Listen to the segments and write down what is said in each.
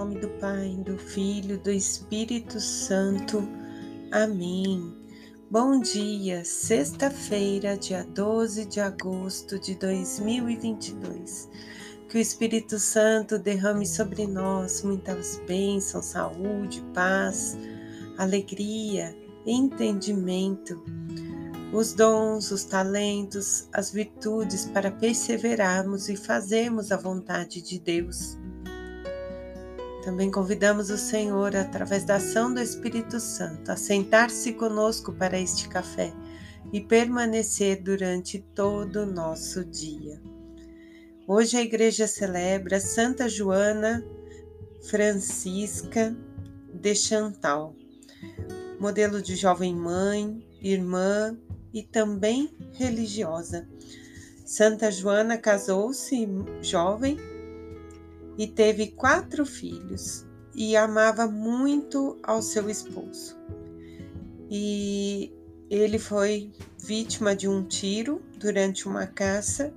nome do Pai, do Filho, do Espírito Santo. Amém. Bom dia, sexta-feira, dia 12 de agosto de 2022. Que o Espírito Santo derrame sobre nós muitas bênçãos, saúde, paz, alegria, entendimento, os dons, os talentos, as virtudes para perseverarmos e fazermos a vontade de Deus. Também convidamos o Senhor, através da ação do Espírito Santo, a sentar-se conosco para este café e permanecer durante todo o nosso dia. Hoje a igreja celebra Santa Joana Francisca de Chantal, modelo de jovem mãe, irmã e também religiosa. Santa Joana casou-se jovem e teve quatro filhos e amava muito ao seu esposo. E ele foi vítima de um tiro durante uma caça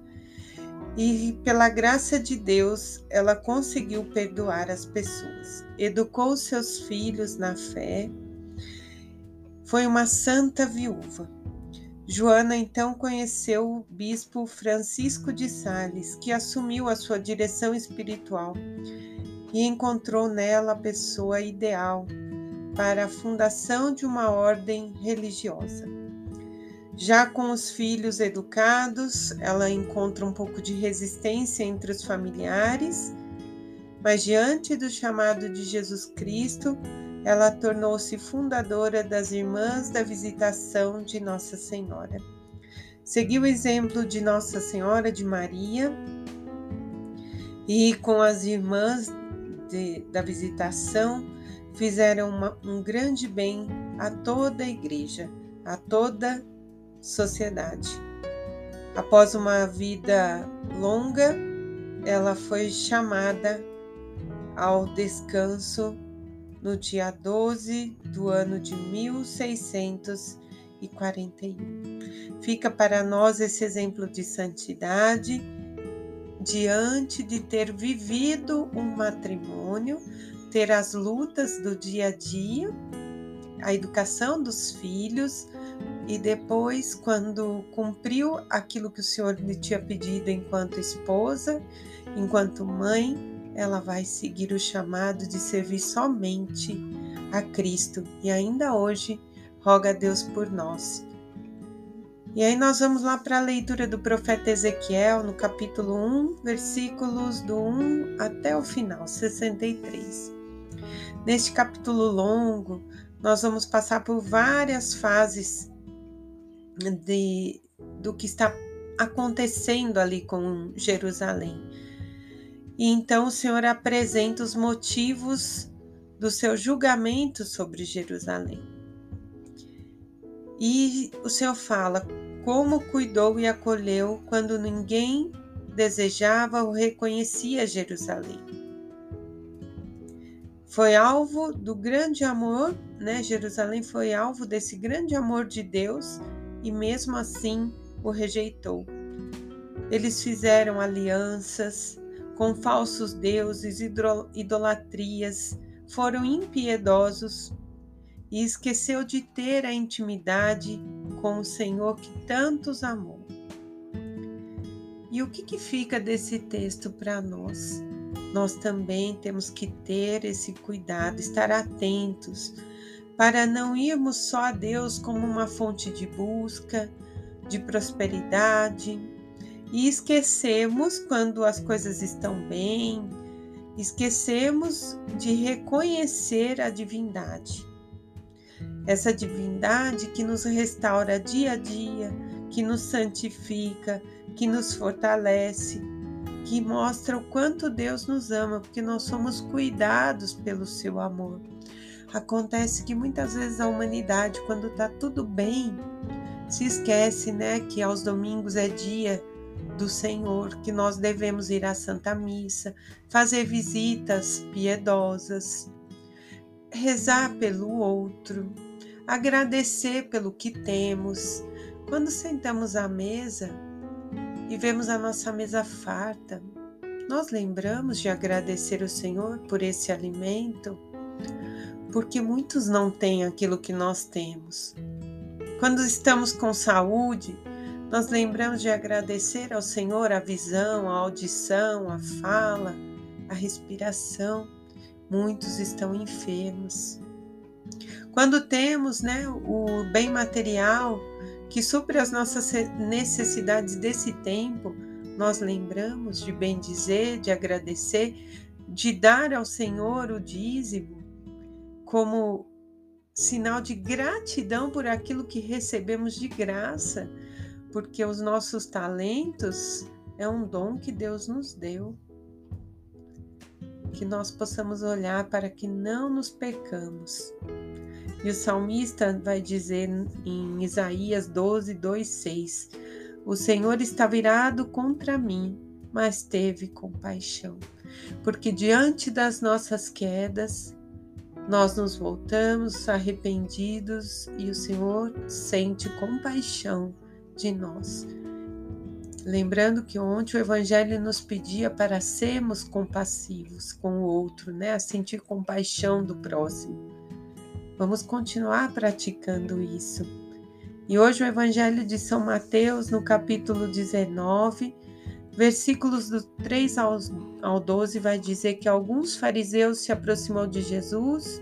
e, pela graça de Deus, ela conseguiu perdoar as pessoas, educou seus filhos na fé, foi uma santa viúva. Joana então conheceu o bispo Francisco de Sales, que assumiu a sua direção espiritual e encontrou nela a pessoa ideal para a fundação de uma ordem religiosa. Já com os filhos educados, ela encontra um pouco de resistência entre os familiares, mas diante do chamado de Jesus Cristo, ela tornou-se fundadora das Irmãs da Visitação de Nossa Senhora. Seguiu o exemplo de Nossa Senhora de Maria e, com as Irmãs de, da Visitação, fizeram uma, um grande bem a toda a Igreja, a toda a sociedade. Após uma vida longa, ela foi chamada ao descanso no dia 12 do ano de 1641. Fica para nós esse exemplo de santidade diante de ter vivido um matrimônio, ter as lutas do dia a dia, a educação dos filhos e depois, quando cumpriu aquilo que o Senhor lhe tinha pedido enquanto esposa, enquanto mãe, ela vai seguir o chamado de servir somente a Cristo e ainda hoje roga a Deus por nós. E aí nós vamos lá para a leitura do profeta Ezequiel, no capítulo 1, versículos do 1 até o final, 63. Neste capítulo longo, nós vamos passar por várias fases de, do que está acontecendo ali com Jerusalém. E então o Senhor apresenta os motivos do seu julgamento sobre Jerusalém. E o Senhor fala como cuidou e acolheu quando ninguém desejava ou reconhecia Jerusalém. Foi alvo do grande amor, né? Jerusalém foi alvo desse grande amor de Deus e mesmo assim o rejeitou. Eles fizeram alianças, com falsos deuses, idolatrias, foram impiedosos e esqueceu de ter a intimidade com o Senhor que tantos amou. E o que, que fica desse texto para nós? Nós também temos que ter esse cuidado, estar atentos, para não irmos só a Deus como uma fonte de busca, de prosperidade, e esquecemos quando as coisas estão bem, esquecemos de reconhecer a divindade. Essa divindade que nos restaura dia a dia, que nos santifica, que nos fortalece, que mostra o quanto Deus nos ama, porque nós somos cuidados pelo seu amor. Acontece que muitas vezes a humanidade, quando está tudo bem, se esquece, né, que aos domingos é dia do Senhor, que nós devemos ir à Santa Missa, fazer visitas piedosas, rezar pelo outro, agradecer pelo que temos. Quando sentamos à mesa e vemos a nossa mesa farta, nós lembramos de agradecer o Senhor por esse alimento, porque muitos não têm aquilo que nós temos. Quando estamos com saúde, nós lembramos de agradecer ao Senhor a visão, a audição, a fala, a respiração. Muitos estão enfermos. Quando temos né, o bem material que supre as nossas necessidades desse tempo, nós lembramos de bem dizer, de agradecer, de dar ao Senhor o dízimo como sinal de gratidão por aquilo que recebemos de graça, porque os nossos talentos é um dom que Deus nos deu. Que nós possamos olhar para que não nos pecamos. E o salmista vai dizer em Isaías 12, 2, 6: O Senhor está virado contra mim, mas teve compaixão, porque diante das nossas quedas, nós nos voltamos arrependidos e o Senhor sente compaixão de nós. Lembrando que ontem o Evangelho nos pedia para sermos compassivos com o outro, né? A sentir compaixão do próximo. Vamos continuar praticando isso. E hoje o Evangelho de São Mateus, no capítulo 19, versículos do 3 ao 12, vai dizer que alguns fariseus se aproximou de Jesus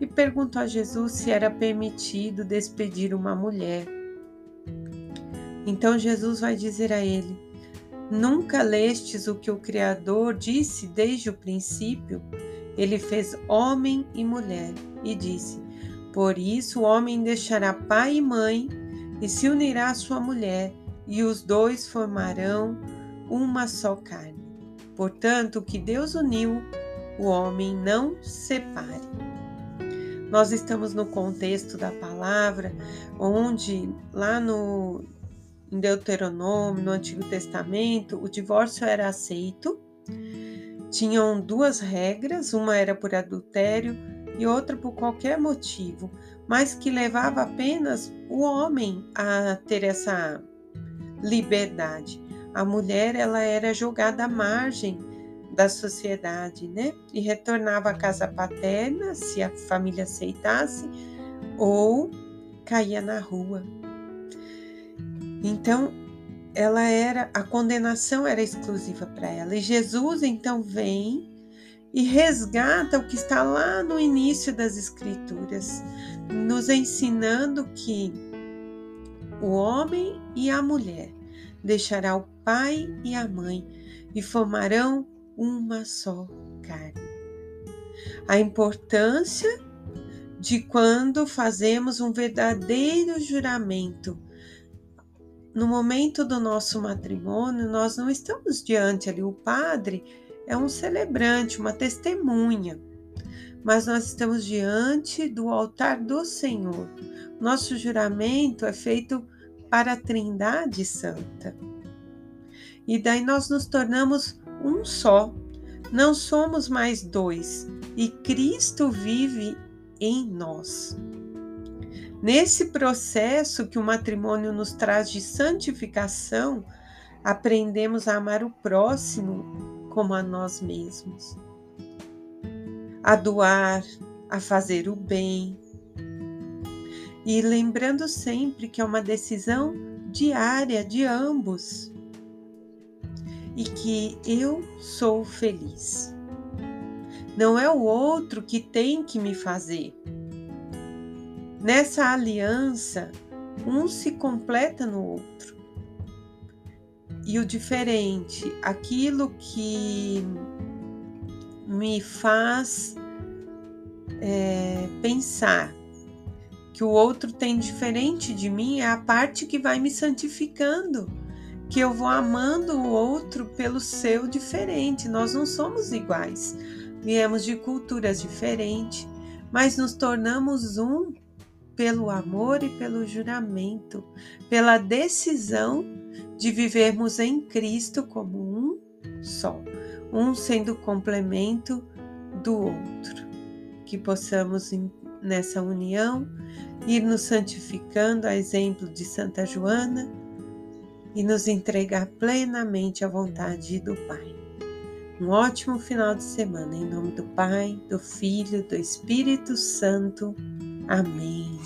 e perguntou a Jesus se era permitido despedir uma mulher. Então Jesus vai dizer a ele: Nunca lestes o que o Criador disse desde o princípio? Ele fez homem e mulher e disse: Por isso o homem deixará pai e mãe e se unirá à sua mulher, e os dois formarão uma só carne. Portanto, o que Deus uniu, o homem não separe. Nós estamos no contexto da palavra, onde lá no em Deuteronômio, no Antigo Testamento, o divórcio era aceito. Tinham duas regras, uma era por adultério e outra por qualquer motivo, mas que levava apenas o homem a ter essa liberdade. A mulher ela era jogada à margem da sociedade, né? E retornava à casa paterna se a família aceitasse ou caía na rua. Então, ela era a condenação era exclusiva para ela. E Jesus então vem e resgata o que está lá no início das Escrituras, nos ensinando que o homem e a mulher deixará o pai e a mãe e formarão uma só carne. A importância de quando fazemos um verdadeiro juramento. No momento do nosso matrimônio, nós não estamos diante ali, o padre é um celebrante, uma testemunha. Mas nós estamos diante do altar do Senhor. Nosso juramento é feito para a Trindade Santa. E daí nós nos tornamos um só. Não somos mais dois. E Cristo vive em nós. Nesse processo que o matrimônio nos traz de santificação, aprendemos a amar o próximo como a nós mesmos, a doar, a fazer o bem. E lembrando sempre que é uma decisão diária de ambos e que eu sou feliz. Não é o outro que tem que me fazer. Nessa aliança, um se completa no outro e o diferente, aquilo que me faz é, pensar que o outro tem diferente de mim é a parte que vai me santificando, que eu vou amando o outro pelo seu diferente. Nós não somos iguais, viemos de culturas diferentes, mas nos tornamos um pelo amor e pelo juramento, pela decisão de vivermos em Cristo como um só, um sendo complemento do outro. Que possamos nessa união ir nos santificando a exemplo de Santa Joana e nos entregar plenamente à vontade do Pai. Um ótimo final de semana. Em nome do Pai, do Filho, do Espírito Santo. Amém.